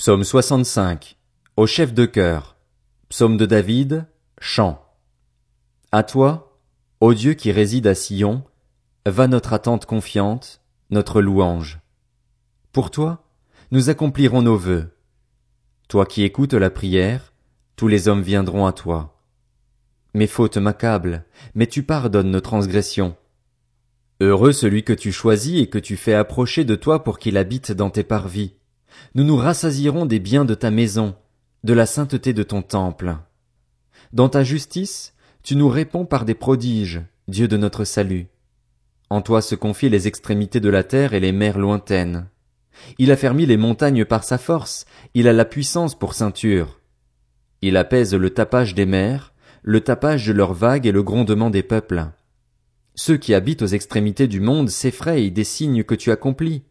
Psaume 65. Au chef de chœur. Psaume de David. Chant. À toi, ô Dieu qui réside à Sion, va notre attente confiante, notre louange. Pour toi, nous accomplirons nos vœux. Toi qui écoutes la prière, tous les hommes viendront à toi. Mes fautes m'accablent, mais tu pardonnes nos transgressions. Heureux celui que tu choisis et que tu fais approcher de toi pour qu'il habite dans tes parvis. Nous nous rassasierons des biens de ta maison, de la sainteté de ton temple. Dans ta justice, tu nous réponds par des prodiges, Dieu de notre salut. En toi se confient les extrémités de la terre et les mers lointaines. Il a les montagnes par sa force, il a la puissance pour ceinture. Il apaise le tapage des mers, le tapage de leurs vagues et le grondement des peuples. Ceux qui habitent aux extrémités du monde s'effrayent des signes que tu accomplis.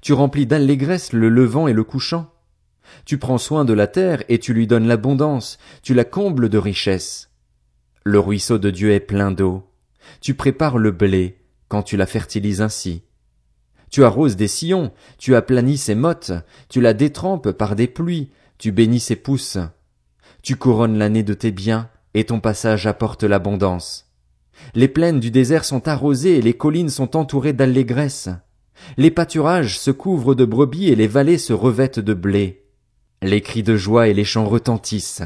Tu remplis d'allégresse le levant et le couchant. Tu prends soin de la terre et tu lui donnes l'abondance, tu la combles de richesses. Le ruisseau de Dieu est plein d'eau. Tu prépares le blé, quand tu la fertilises ainsi. Tu arroses des sillons, tu aplanis ses mottes, tu la détrempes par des pluies, tu bénis ses pousses. Tu couronnes l'année de tes biens, et ton passage apporte l'abondance. Les plaines du désert sont arrosées et les collines sont entourées d'allégresse. Les pâturages se couvrent de brebis et les vallées se revêtent de blé. Les cris de joie et les chants retentissent.